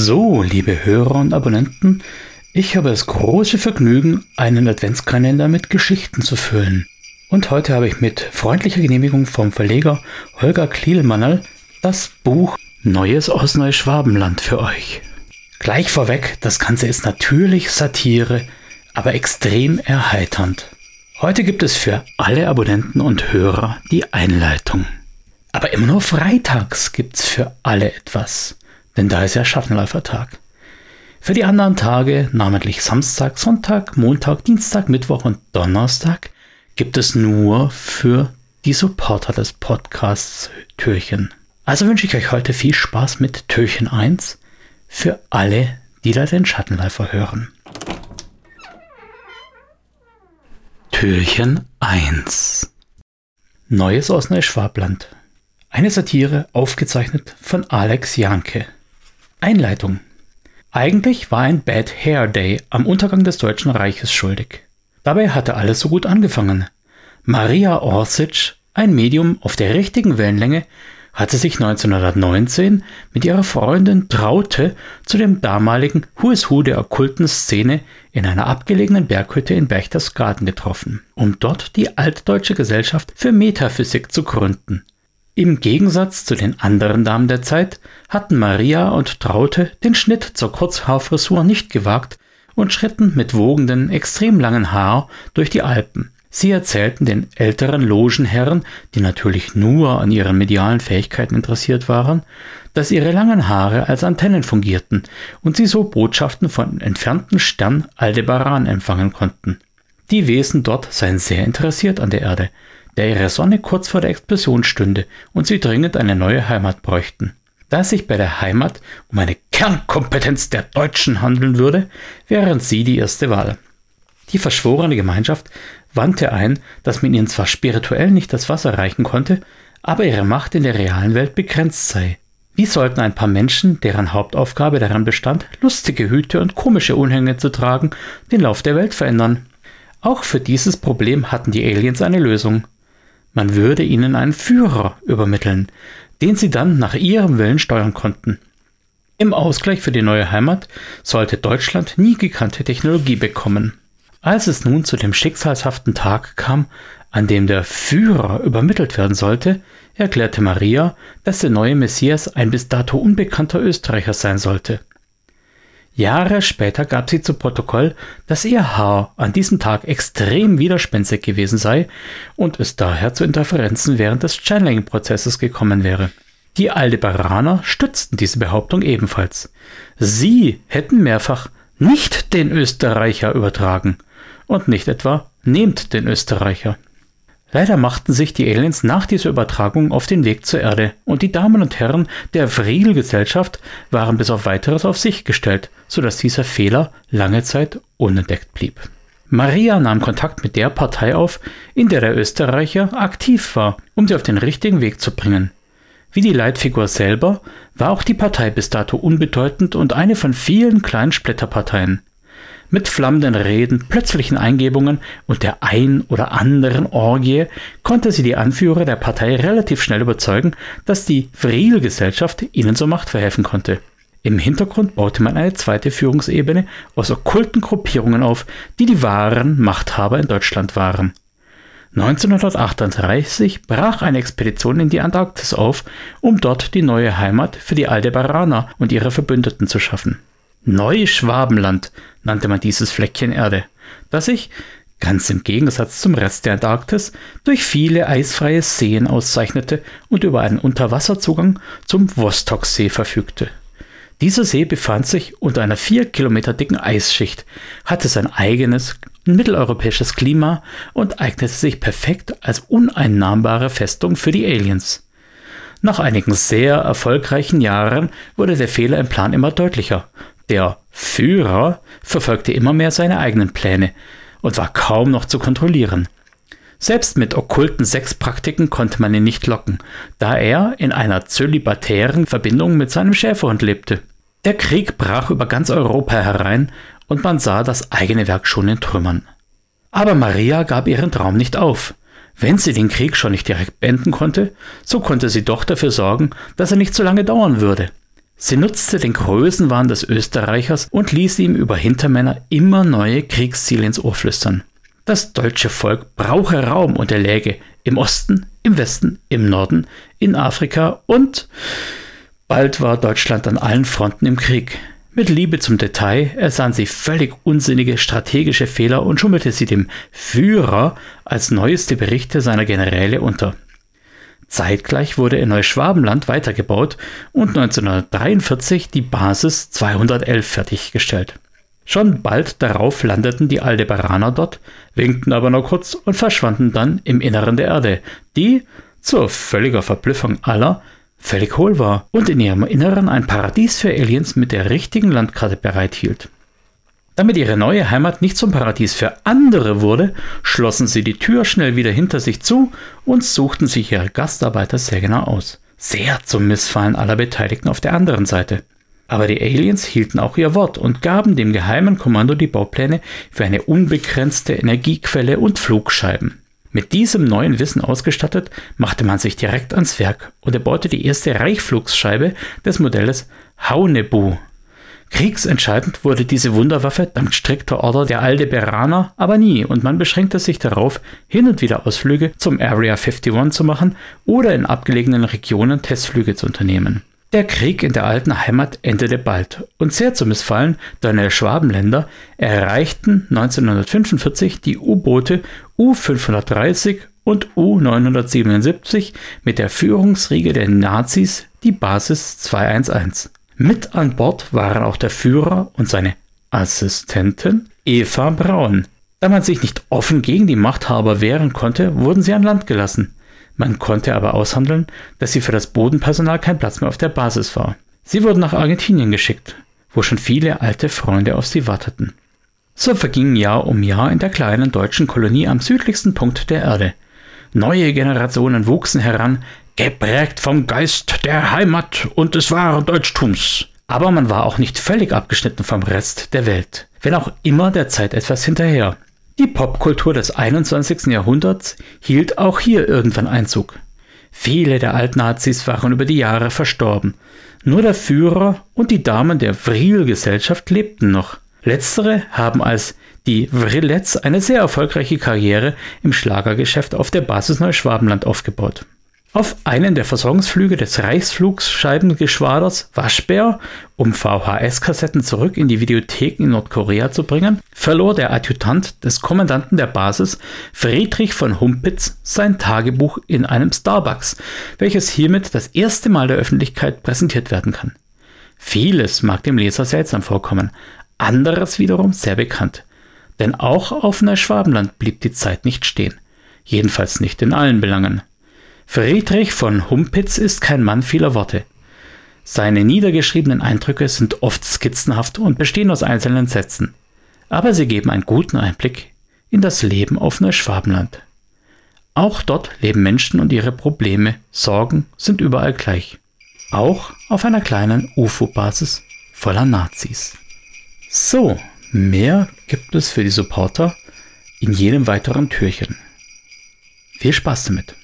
So, liebe Hörer und Abonnenten, ich habe das große Vergnügen, einen Adventskalender mit Geschichten zu füllen. Und heute habe ich mit freundlicher Genehmigung vom Verleger Holger Klielmannerl das Buch Neues aus Neuschwabenland für euch. Gleich vorweg, das Ganze ist natürlich Satire, aber extrem erheiternd. Heute gibt es für alle Abonnenten und Hörer die Einleitung. Aber immer nur freitags gibt's für alle etwas denn da ist ja Schaffenläufertag. Für die anderen Tage, namentlich Samstag, Sonntag, Montag, Dienstag, Mittwoch und Donnerstag, gibt es nur für die Supporter des Podcasts Türchen. Also wünsche ich euch heute viel Spaß mit Türchen 1 für alle, die da den Schattenläufer hören. Türchen 1 Neues aus Neuschwabland. Eine Satire aufgezeichnet von Alex Janke. Einleitung. Eigentlich war ein Bad Hair Day am Untergang des Deutschen Reiches schuldig. Dabei hatte alles so gut angefangen. Maria Orsic, ein Medium auf der richtigen Wellenlänge, hatte sich 1919 mit ihrer Freundin Traute zu dem damaligen Who is Who der okkulten Szene in einer abgelegenen Berghütte in Berchtesgaden getroffen, um dort die Altdeutsche Gesellschaft für Metaphysik zu gründen – im Gegensatz zu den anderen Damen der Zeit hatten Maria und Traute den Schnitt zur Kurzhaarfrisur nicht gewagt und schritten mit wogenden, extrem langen Haar durch die Alpen. Sie erzählten den älteren Logenherren, die natürlich nur an ihren medialen Fähigkeiten interessiert waren, dass ihre langen Haare als Antennen fungierten und sie so Botschaften von entfernten Stern Aldebaran empfangen konnten. Die Wesen dort seien sehr interessiert an der Erde, der ihre Sonne kurz vor der Explosion stünde und sie dringend eine neue Heimat bräuchten. Da es sich bei der Heimat um eine Kernkompetenz der Deutschen handeln würde, wären sie die erste Wahl. Die verschworene Gemeinschaft wandte ein, dass man ihnen zwar spirituell nicht das Wasser reichen konnte, aber ihre Macht in der realen Welt begrenzt sei. Wie sollten ein paar Menschen, deren Hauptaufgabe daran bestand, lustige Hüte und komische Unhänge zu tragen, den Lauf der Welt verändern? Auch für dieses Problem hatten die Aliens eine Lösung. Man würde ihnen einen Führer übermitteln, den sie dann nach ihrem Willen steuern konnten. Im Ausgleich für die neue Heimat sollte Deutschland nie gekannte Technologie bekommen. Als es nun zu dem schicksalshaften Tag kam, an dem der Führer übermittelt werden sollte, erklärte Maria, dass der neue Messias ein bis dato unbekannter Österreicher sein sollte. Jahre später gab sie zu Protokoll, dass ihr Haar an diesem Tag extrem widerspenstig gewesen sei und es daher zu Interferenzen während des Channeling-Prozesses gekommen wäre. Die Aldebaraner stützten diese Behauptung ebenfalls. Sie hätten mehrfach nicht den Österreicher übertragen und nicht etwa nehmt den Österreicher. Leider machten sich die Aliens nach dieser Übertragung auf den Weg zur Erde und die Damen und Herren der Vril-Gesellschaft waren bis auf weiteres auf sich gestellt, sodass dieser Fehler lange Zeit unentdeckt blieb. Maria nahm Kontakt mit der Partei auf, in der der Österreicher aktiv war, um sie auf den richtigen Weg zu bringen. Wie die Leitfigur selber war auch die Partei bis dato unbedeutend und eine von vielen kleinen Splitterparteien. Mit flammenden Reden, plötzlichen Eingebungen und der ein oder anderen Orgie konnte sie die Anführer der Partei relativ schnell überzeugen, dass die Vril-Gesellschaft ihnen zur Macht verhelfen konnte. Im Hintergrund baute man eine zweite Führungsebene aus okkulten Gruppierungen auf, die die wahren Machthaber in Deutschland waren. 1938 brach eine Expedition in die Antarktis auf, um dort die neue Heimat für die Aldebaraner und ihre Verbündeten zu schaffen. Neuschwabenland nannte man dieses Fleckchen Erde, das sich, ganz im Gegensatz zum Rest der Antarktis, durch viele eisfreie Seen auszeichnete und über einen Unterwasserzugang zum Vostoksee verfügte. Dieser See befand sich unter einer vier Kilometer dicken Eisschicht, hatte sein eigenes mitteleuropäisches Klima und eignete sich perfekt als uneinnahmbare Festung für die Aliens. Nach einigen sehr erfolgreichen Jahren wurde der Fehler im Plan immer deutlicher der Führer verfolgte immer mehr seine eigenen Pläne und war kaum noch zu kontrollieren. Selbst mit okkulten Sexpraktiken konnte man ihn nicht locken, da er in einer zölibatären Verbindung mit seinem Schäferhund lebte. Der Krieg brach über ganz Europa herein und man sah das eigene Werk schon in Trümmern. Aber Maria gab ihren Traum nicht auf. Wenn sie den Krieg schon nicht direkt beenden konnte, so konnte sie doch dafür sorgen, dass er nicht so lange dauern würde. Sie nutzte den Größenwahn des Österreichers und ließ ihm über Hintermänner immer neue Kriegsziele ins Ohr flüstern. Das deutsche Volk brauche Raum und er läge im Osten, im Westen, im Norden, in Afrika und bald war Deutschland an allen Fronten im Krieg. Mit Liebe zum Detail ersahen sie völlig unsinnige strategische Fehler und schummelte sie dem Führer als neueste Berichte seiner Generäle unter. Zeitgleich wurde in Neuschwabenland weitergebaut und 1943 die Basis 211 fertiggestellt. Schon bald darauf landeten die Aldebaraner dort, winkten aber nur kurz und verschwanden dann im Inneren der Erde, die, zur völliger Verblüffung aller, völlig hohl war und in ihrem Inneren ein Paradies für Aliens mit der richtigen Landkarte bereithielt. Damit ihre neue Heimat nicht zum Paradies für andere wurde, schlossen sie die Tür schnell wieder hinter sich zu und suchten sich ihre Gastarbeiter sehr genau aus. Sehr zum Missfallen aller Beteiligten auf der anderen Seite. Aber die Aliens hielten auch ihr Wort und gaben dem geheimen Kommando die Baupläne für eine unbegrenzte Energiequelle und Flugscheiben. Mit diesem neuen Wissen ausgestattet, machte man sich direkt ans Werk und erbaute die erste Reichflugsscheibe des Modells Haunebu Kriegsentscheidend wurde diese Wunderwaffe dank strikter Order der Aldebaraner aber nie und man beschränkte sich darauf, hin und wieder Ausflüge zum Area 51 zu machen oder in abgelegenen Regionen Testflüge zu unternehmen. Der Krieg in der alten Heimat endete bald und sehr zum Missfallen der Schwabenländer erreichten 1945 die U-Boote U-530 und U-977 mit der Führungsriege der Nazis die Basis 211. Mit an Bord waren auch der Führer und seine Assistentin Eva Braun. Da man sich nicht offen gegen die Machthaber wehren konnte, wurden sie an Land gelassen. Man konnte aber aushandeln, dass sie für das Bodenpersonal kein Platz mehr auf der Basis war. Sie wurden nach Argentinien geschickt, wo schon viele alte Freunde auf sie warteten. So verging Jahr um Jahr in der kleinen deutschen Kolonie am südlichsten Punkt der Erde. Neue Generationen wuchsen heran, geprägt vom Geist der Heimat und des wahren Deutschtums. Aber man war auch nicht völlig abgeschnitten vom Rest der Welt, wenn auch immer der Zeit etwas hinterher. Die Popkultur des 21. Jahrhunderts hielt auch hier irgendwann Einzug. Viele der Altnazis waren über die Jahre verstorben. Nur der Führer und die Damen der Vril-Gesellschaft lebten noch. Letztere haben als die Vrillets eine sehr erfolgreiche Karriere im Schlagergeschäft auf der Basis Neuschwabenland aufgebaut. Auf einen der Versorgungsflüge des Reichsflugscheibengeschwaders Waschbär, um VHS-Kassetten zurück in die Videotheken in Nordkorea zu bringen, verlor der Adjutant des Kommandanten der Basis, Friedrich von Humpitz, sein Tagebuch in einem Starbucks, welches hiermit das erste Mal der Öffentlichkeit präsentiert werden kann. Vieles mag dem Leser seltsam vorkommen, anderes wiederum sehr bekannt. Denn auch auf Neuschwabenland blieb die Zeit nicht stehen. Jedenfalls nicht in allen Belangen. Friedrich von Humpitz ist kein Mann vieler Worte. Seine niedergeschriebenen Eindrücke sind oft skizzenhaft und bestehen aus einzelnen Sätzen. Aber sie geben einen guten Einblick in das Leben auf Neuschwabenland. Auch dort leben Menschen und ihre Probleme, Sorgen sind überall gleich. Auch auf einer kleinen UFO-Basis voller Nazis. So, mehr gibt es für die Supporter in jedem weiteren Türchen. Viel Spaß damit!